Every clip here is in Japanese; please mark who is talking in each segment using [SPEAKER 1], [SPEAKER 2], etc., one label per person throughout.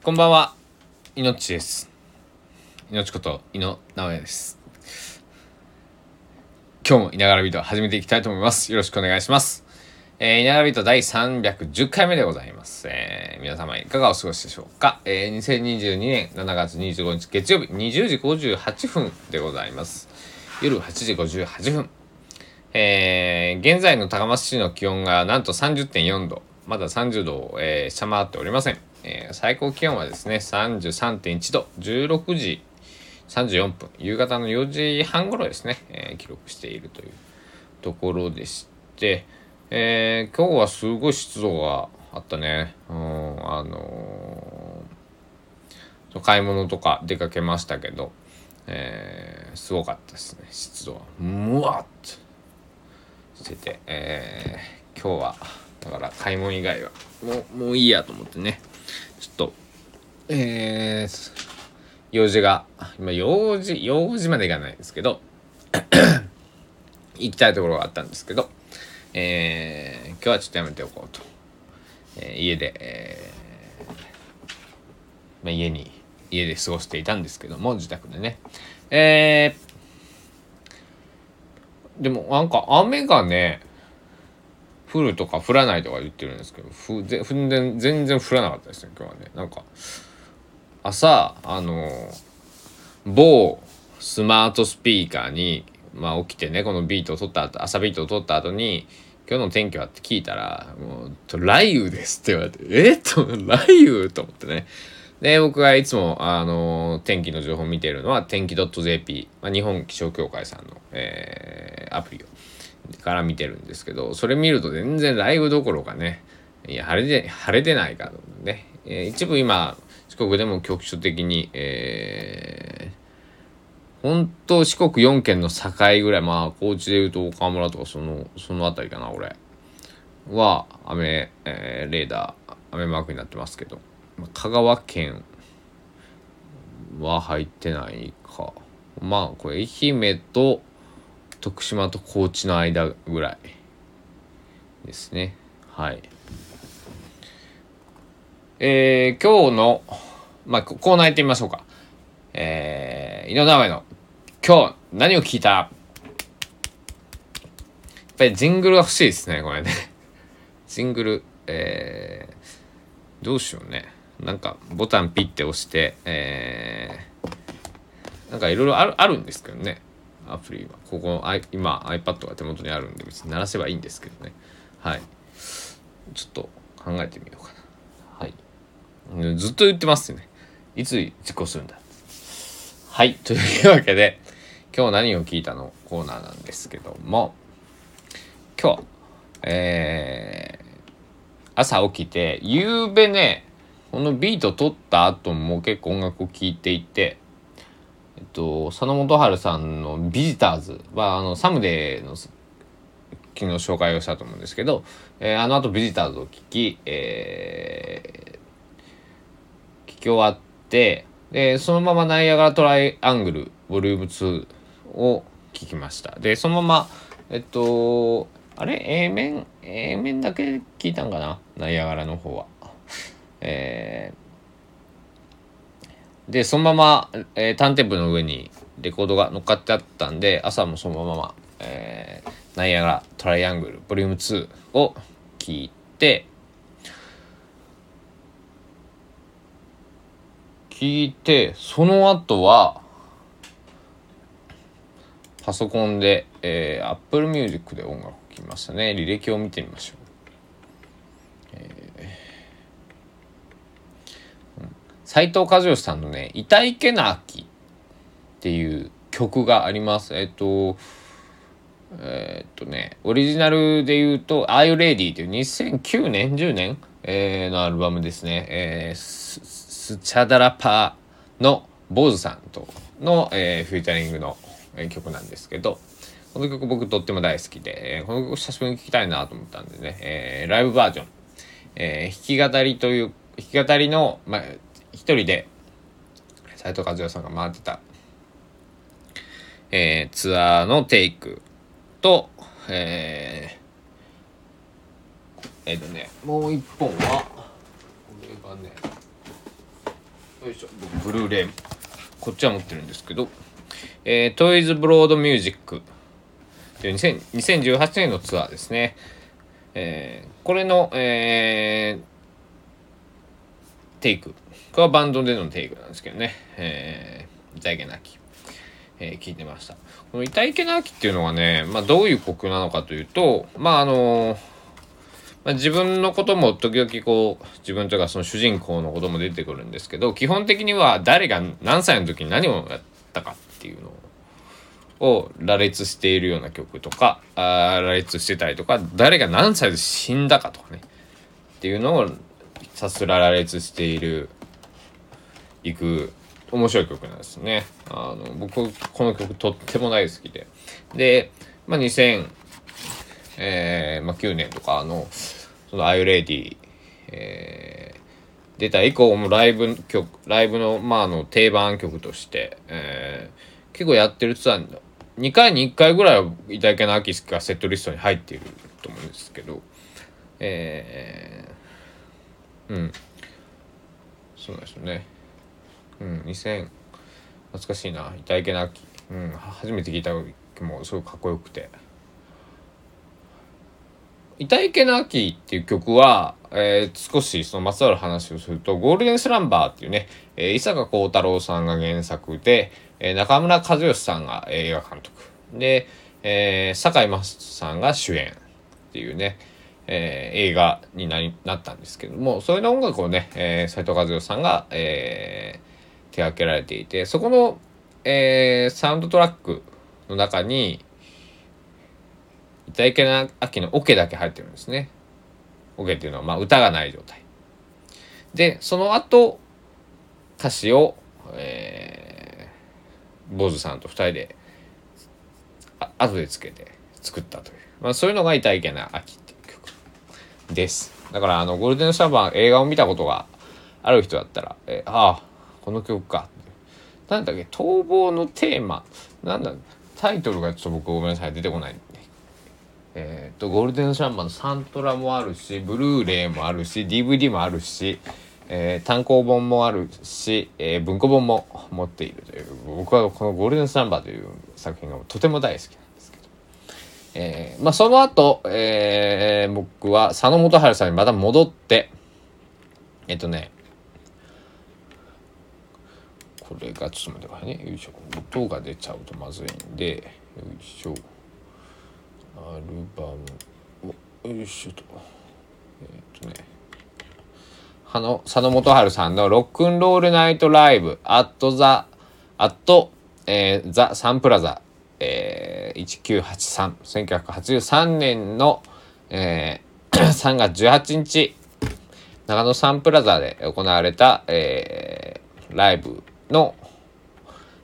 [SPEAKER 1] こんばんは、いのちです。いのちこと、いの直哉です。今日もいながらビート始めていきたいと思います。よろしくお願いします。えー、いながらビート第310回目でございます。えー、皆様いかがお過ごしでしょうか。えー、2022年7月25日月曜日20時58分でございます。夜8時58分。えー、現在の高松市の気温がなんと30.4度。まだ30度を、えー下回っておりません。えー最高気温はですね、33.1度、16時34分、夕方の4時半頃ですね、えー記録しているというところでして、えー今日はすごい湿度があったね。うん、あのー買い物とか出かけましたけど、えーすごかったですね、湿度が。むわっとしてて、えー今日はだから買い物以外はもうもういいやと思ってねちょっと。えー、用事が。今用事用事までいかないんですけど。行きたいところがあったんですけど、えー今日はちょっとやめておこうと、えー家で、えーまあ、家に家で過ごしていたんですけども自宅でね。えーでもなんか雨がね降るとか降らないとか言ってるんですけどふぜ全然全然降らなかったですね今日はねなんか朝あの某スマートスピーカーに、まあ、起きてねこのビートを取った後朝ビートを取った後に今日の天気はって聞いたら「もう雷雨です」って言われて「え？っ?」と「雷雨?」と思ってねで僕がいつもあの天気の情報を見ているのは天気 .jp、まあ、日本気象協会さんの、えーアプリをから見てるんですけどそれ見ると全然雷雨どころかねいや晴れで晴れてないかとね、えー一部今四国でも局所的にえー本当四国4県の境ぐらいまあ高知でいうと岡村とかそのその辺りかな俺。は雨、えーレーダー雨マークになってますけど、香川県は入ってないか。まあこれ愛媛と徳島と高知の間ぐらいですね。はい。えー、今日のまあコーナー行ってみましょうか。えー、井上直江の今日何を聞いた？やっぱりジングルが欲しいですねこれね。ジングルえー、どうしようね。なんかボタンピッて押してえー、なんかいろいろあるあるんですけどね。アプリは。ここあ今 iPad が手元にあるんで別に鳴らせばいいんですけどね。はい。ちょっと考えてみようかな。はい。ずっと言ってますね。いつ実行するんだ。はい。というわけで今日何を聞いたのコーナーなんですけども。今日えー朝起きて夕べねこのビート撮った後も結構音楽を聴いていてえっと佐野元春さんの「ビジターズは」あのサムデーの昨日紹介をしたと思うんですけど、えーあの後ビジターズを聴き、えー聞き終わってでそのままナイアガラトライアングルボリューム2を聞きました。でそのままえっとあれ？A 面？A 面だけ聞いたんかな？ナイアガラの方は。えーでそのまま、えーターンテーブルの上にレコードが乗っかってあったんで朝もそのまま、えーナイアガラトライアングルボリューム2を聞いて聞いてその後はパソコンで、えー、Apple Music で音楽を聴きましたね。履歴を見てみましょう。斉藤和義さんのね「痛いけなき」っていう曲があります。えっとえーっとねオリジナルで言うと「Are You Ready」っていう2009年10年、えーのアルバムですね、えースチャダラパーの坊主さんとの、えーフューチャリングの、えー曲なんですけどこの曲僕とっても大好きで、えーこの曲久しぶりに聴きたいなと思ったんでね、えーライブバージョン、えー弾き語りという弾き語りの、まあ、一人で斉藤和義さんが回ってた、えーツアーのテイクとえー、えっ、とねもう一本はこれがねよいしょブルーレイこっちは持ってるんですけど、えー、トイズブロードミュージックという2018年のツアーですね。えー、これの、えー、テイク。これはバンドでのテイクなんですけどね。えー、痛いけなき。えー、聞いてました。この痛いけなきっていうのはね、まあどういう曲なのかというと、まああのーまあ、自分のことも時々こう自分というかその主人公のことも出てくるんですけど基本的には誰が何歳の時に何をやったかっていうのを羅列しているような曲とかあ羅列してたりとか誰が何歳で死んだかとかねっていうのをさすら羅列しているいく面白い曲なんですね。あの僕この曲とっても大好きで。で、まあ、2000、えーまあ、9年とかのその「アイレディ」えー、出た以降もライブ曲ライブの,、まあ、あの定番曲として、えー、結構やってるツアー2回に1回ぐらいは「いただけの秋」がセットリストに入っていると思うんですけどえー、うん。そうなんですよね。うん2000懐かしいな「いただけの秋」うん初めて聞いた時もすごいかっこよくて。痛いけなきっていう曲は、えー、少しそのまつわる話をすると、ゴールデンスランバーっていうね、えー、伊坂幸太郎さんが原作で、えー、中村和義さんが映画監督。で、えー、坂井真さんが主演っていうね、えー、映画になりなったんですけども、それの音楽をね、えー、斉藤和義さんが、えー、手掛けられていて、そこの、えー、サウンドトラックの中に、いけな秋のオケだけ入ってるんですね。オケっていうのは、まあ、歌がない状態。で、その後、歌詞を、えー、坊主さんと二人で、後でつけて作ったという。まあ、そういうのがいたいけな秋っです。だから、あの、ゴールデンシャバー映画を見たことがある人だったら、えー、ああ、この曲か。なんだっけ、逃亡のテーマ。なんだ、タイトルがちょっと僕ごめんなさい、出てこないえーと、ゴールデンシャンマンのサントラもあるしブルーレイもあるし DVD もあるし、えー、単行本もあるし、えー、文庫本も持っているという僕はこの「ゴールデンサンバー」という作品がとても大好き、えー、まあ、その後、えー、僕は佐野元春さんにまた戻ってえっとねこれがちょっと待ってくださいね。よいしょ音が出ちゃうとまずいんでよいしょ。アルバムよいしょと。えっ、とねあの佐野元春さんの「ロックンロールナイトライブ」「アットザ」「アット、えー、ザ・サンプラザ」えー、19831983年の、えー、3月18日長野サンプラザで行われた、えー、ライブの、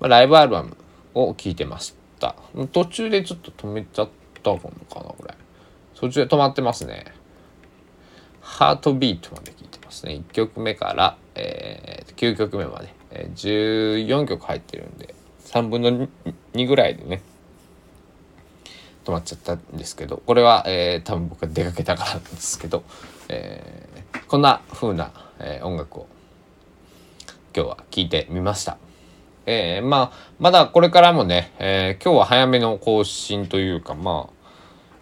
[SPEAKER 1] まあ、ライブアルバムを聴いてました。途中でちょっと止めちゃったのかなこれ。途中で止まってますね。ハートビートまで聞いてますね。1曲目から、えー、9曲目まで、えー、14曲入ってるんで3分の2 2ぐらいでね止まっちゃったんですけどこれは、えー、多分僕が出かけたからなんですけど、えー、こんな風な、えー、音楽を今日は聴いてみました。えー、まあ、まだこれからもね、えー、今日は早めの更新というか、まあ、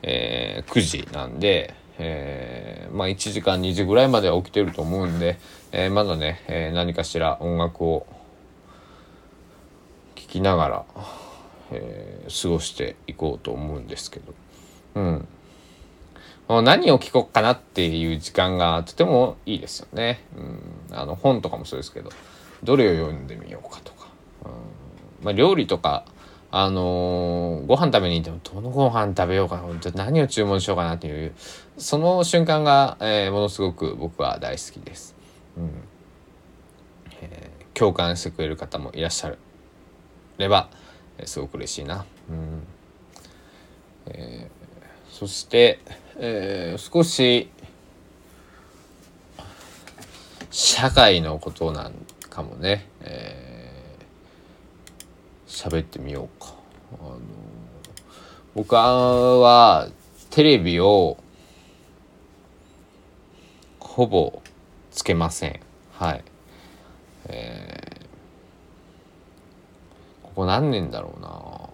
[SPEAKER 1] えー、9時なんで、えー、まあ1時間2時ぐらいまでは起きてると思うんで、えー、まだね、えー、何かしら音楽を聴きながら、えー、過ごしていこうと思うんですけど、うん。もう何を聞こうかなっていう時間がとてもいいですよね。うん、あの本とかもそうですけど、どれを読んでみようかとか。うんまあ、料理とかあのー、ご飯食べに行ってもどのご飯食べようかな何を注文しようかなっていうその瞬間が、えー、ものすごく僕は大好きです、うんえー、共感してくれる方もいらっしゃれば、すごく嬉しいな、うんえー、そして、えー、少し社会のことなんかもね、えー喋ってみようか。あの僕はテレビをほぼつけません。はい。えこ何年だろうな。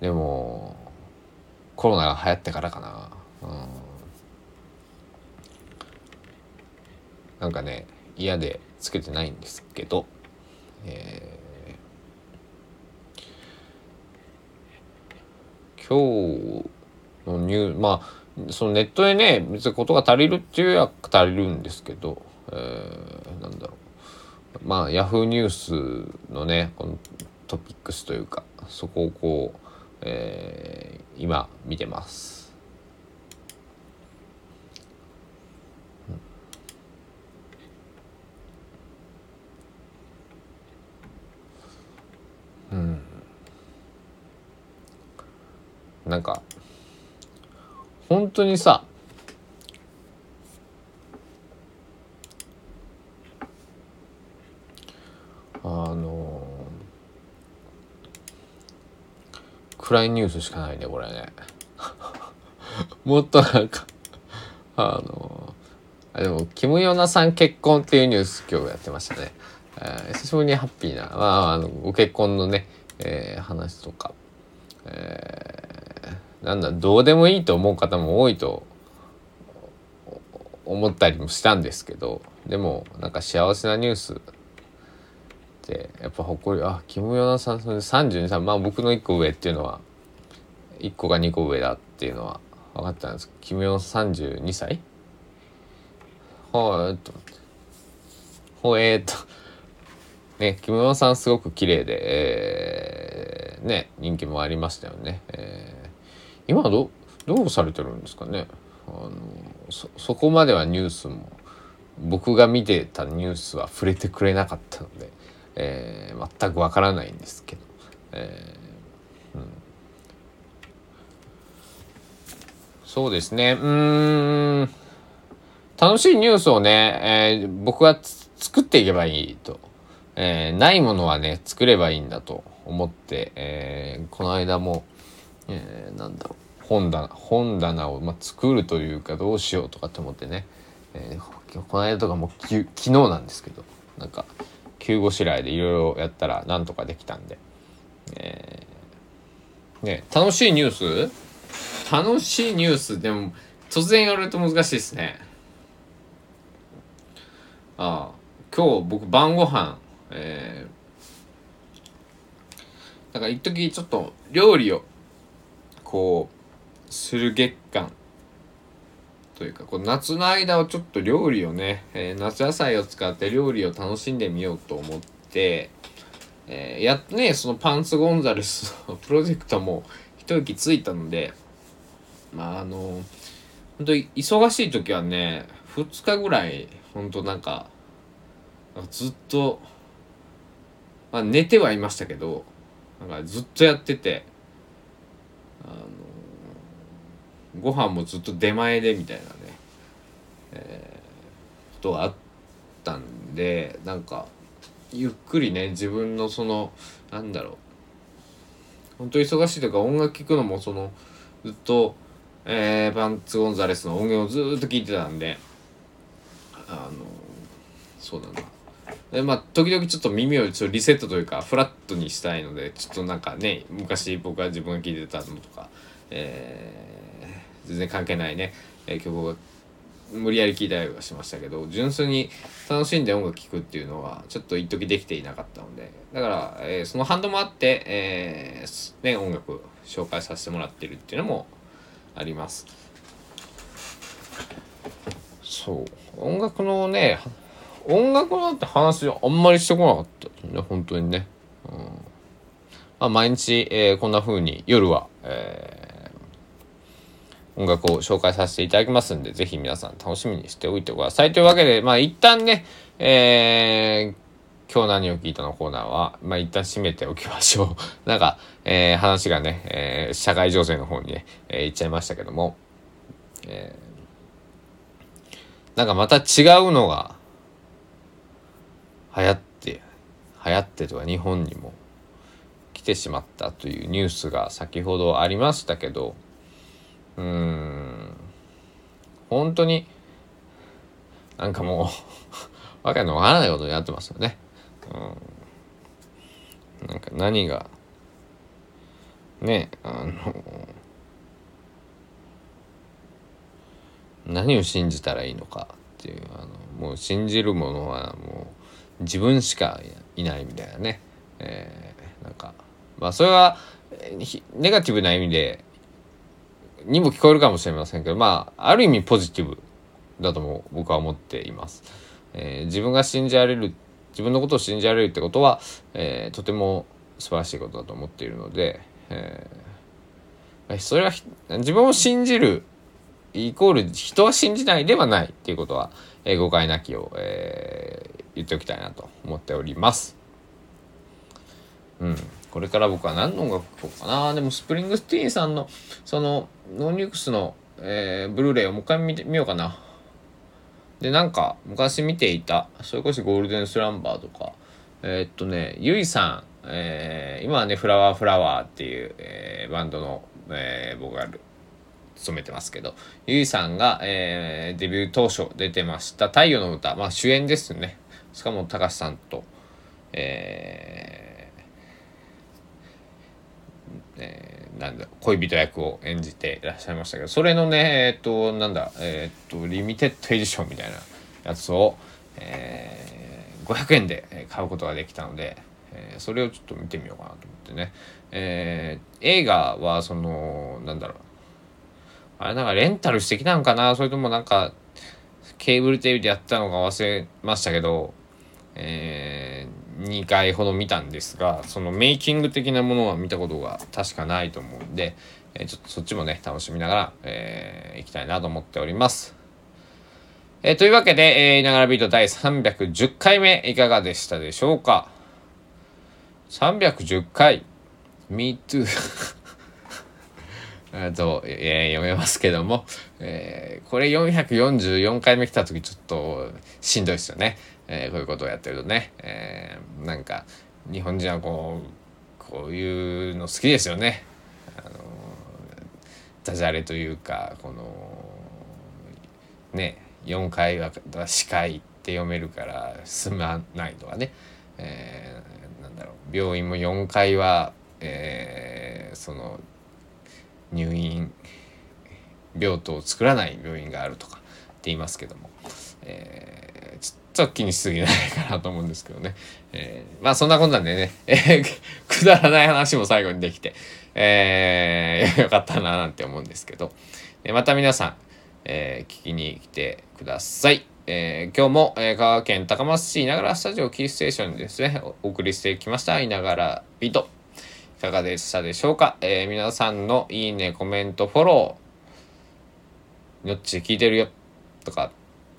[SPEAKER 1] でもコロナが流行ってからかな。うん。なんかね嫌でつけてないんですけど。えー、今日のニューまあそのネットでね別にことが足りるっていうや足りるんですけど、えー、なんだろう。まあヤフーニュースのねこのトピックスというかそこをこう、えー、今見てます。うん、なんか本当にさあの暗いニュースしかないねこれね。もっとなんかあのあでもキム・ヨナさん結婚っていうニュース今日やってましたね、えー、久しぶりにハッピーな、まあ、あのご結婚のね、えー、話とか、えーなんだどうでもいいと思う方も多いと思ったりもしたんですけどでもなんか幸せなニュースってやっぱ誇りあキム・ヨナさんそれ32歳まあ僕の1個上っていうのは1個が2個上だっていうのは分かったんです。けどキム・ヨナ32歳はえっと。ほえー、っと。ねキム・ヨナさんすごく綺麗で、えー、ね人気もありましたよね。えー今どどうされてるんですかね？あのそそこまではニュースも僕が見てたニュースは触れてくれなかったので、えー、全くわからないんですけど、えーうん、そうですね。うん。楽しいニュースをね、えー、僕は作っていけばいいと、えー、ないものはね作ればいいんだと思って、えー、この間もえー、なんだろう本棚本棚を、まあ、作るというかどうしようとかって思ってね、えー、この間とかもき昨日なんですけどなんか急ごしらえでいろいろやったらなんとかできたんで、えー、ね楽しいニュース楽しいニュースでも突然言われると難しいですね。ああ今日僕晩ご飯えー、なんか一時ちょっと料理をこうする月間というかこう夏の間をちょっと料理をね、えー、夏野菜を使って料理を楽しんでみようと思って、えー、やっとねそのパンツゴンザレスのプロジェクトも一息ついたのでまああの本当に忙しい時はね2日ぐらい本当なんかずっと、まあ、寝てはいましたけどなんかずっとやっててあのご飯もずっと出前でみたいなね、えー、ことがあったんでなんかゆっくりね自分のそのなんだろう本当忙しいというか音楽聴くのもそのずっと、えー、バンツ・ゴンザレスの音源をずっと聴いてたんであのそうだな。でまあ時々ちょっと耳をちょリセットというかフラットにしたいのでちょっとなんかね昔僕が自分が聴いてたのとか、えー、全然関係ないね、えー、曲を無理やり聴いたりはしましたけど純粋に楽しんで音楽聴くっていうのはちょっと一時できていなかったのでだから、えー、その反動もあって、えー、ね、音楽紹介させてもらってるっていうのもあります。そう。音楽のね音楽なんて話あんまりしてこなかったね本当にね、うん。まあ、毎日、えー、こんな風に夜は、えー、音楽を紹介させていただきますんでぜひ皆さん楽しみにしておいてくださいというわけでまあ一旦ねえー今日何を聞いたのコーナーは、まあ、一旦閉めておきましょう。なんか、えー、話がね、えー、社会情勢の方にね、えー、行っちゃいましたけども、えー、なんかまた違うのが、流行って流行ってとか日本にも来てしまったというニュースが先ほどありましたけどうん。本当になんかもう わけのわからないことになってますよね。うん。なんか何がねあの何を信じたらいいのかっていうあのもう信じるものはもう自分しかいないみたいなね、えー、なんかまあそれはネガティブな意味でにも聞こえるかもしれませんけどまあある意味ポジティブだとも僕は思っています。えー、自分が信じられる自分のことを信じられるってことは、えー、とても素晴らしいことだと思っているので、えー、それは自分を信じるイコール人は信じないではないっていうことは、えー、誤解なきを、えー、言っておきたいなと思っております。うん。これから僕は何の音楽聴こうかな。でもスプリングスティーンさんのそのノーニュークスの、えー、ブルーレイをもう一回見てみようかな。で、なんか昔見ていた、それこそゴールデンスランバーとか、えー、っとね、ゆいさん、えー、今はね、フラワーフラワーっていう、えー、バンドの、えー、僕が務めてますけど、ゆいさんが、えー、デビュー当初出てました太陽の歌、まあ主演ですね。しかも高橋さんと、えー、えー、なんだ、恋人役を演じていらっしゃいましたけど、それのね、えっ、と、なんだ、えっ、と、リミテッドエディションみたいなやつを、え、500円で買うことができたので、え、それをちょっと見てみようかなと思ってね。え、映画は、その、なんだろう、あれなんかレンタルしてきたんかな？それともなんか、ケーブルテレビでやったのか忘れましたけど、えー、2回ほど見たんですが、そのメイキング的なものは見たことが確かないと思うんで、えー、ちょっとそっちもね、楽しみながら、えー、行きたいなと思っております。えー、というわけで、えー、いながらビート第310回目いかがでしたでしょうか ?310 回 Me too と、えー、読めますけども、えー、これ444回目来た時ちょっとしんどいですよね。えー、こういうことをやってるとね。えー、なんか、日本人はこう、こういうの好きですよね。あの、ダジャレというか、この、ね、4回は司会って読めるから進まないとかね。えー、なんだろう、病院も4回は、えー、その、入院病棟を作らない病院があるとかって言いますけども、えー、ちょっと気にしすぎないかなと思うんですけどね、えー、まあそんなこんなんでね、えー、くだらない話も最後にできて、えー、よかったななんて思うんですけど、えまた皆さん、え聞きに来てください。えー、今日も、えー、香川県高松市いながらスタジオキーステーションにですね、お送りしてきました。いながらビート。いかがでしたでしょうか、えー、皆さんのいいね、コメント、フォロー、よっち聞いてるよ、とか、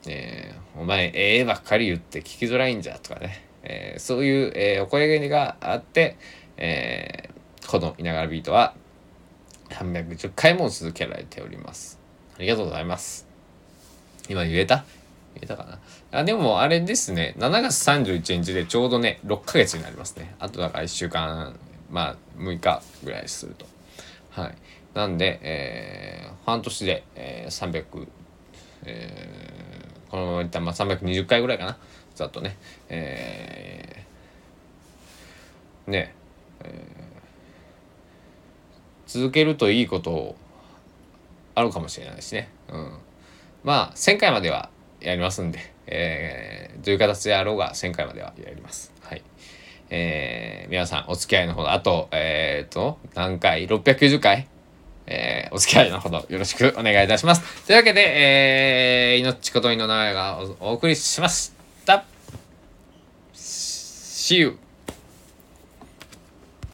[SPEAKER 1] えー、お前、ええばっかり言って聞きづらいんじゃ、とかね、えー、そういう、えー、お声があって、えー、このいながらビートは310回も続けられております。ありがとうございます。今言えた？言えたかな？あでもあれですね、7月31日でちょうどね、6ヶ月になりますね。あとだから1週間まあ6日ぐらいすると。はい。なんで、えー、半年で、えー、300、えー、このままいったら、まあ、320回ぐらいかな。ざっとね。えー、ね、えー、続けるといいことあるかもしれないしね。うん。まあ、1000回まではやりますんで、えー、どういう形であろうが1000回まではやります。えー、皆さんお付き合いのほど、あと、えっ、ー、と、何回 ?690 回えー、お付き合いのほどよろしくお願いいたします。というわけで、えー、命こといの長屋がお送りしました。See you!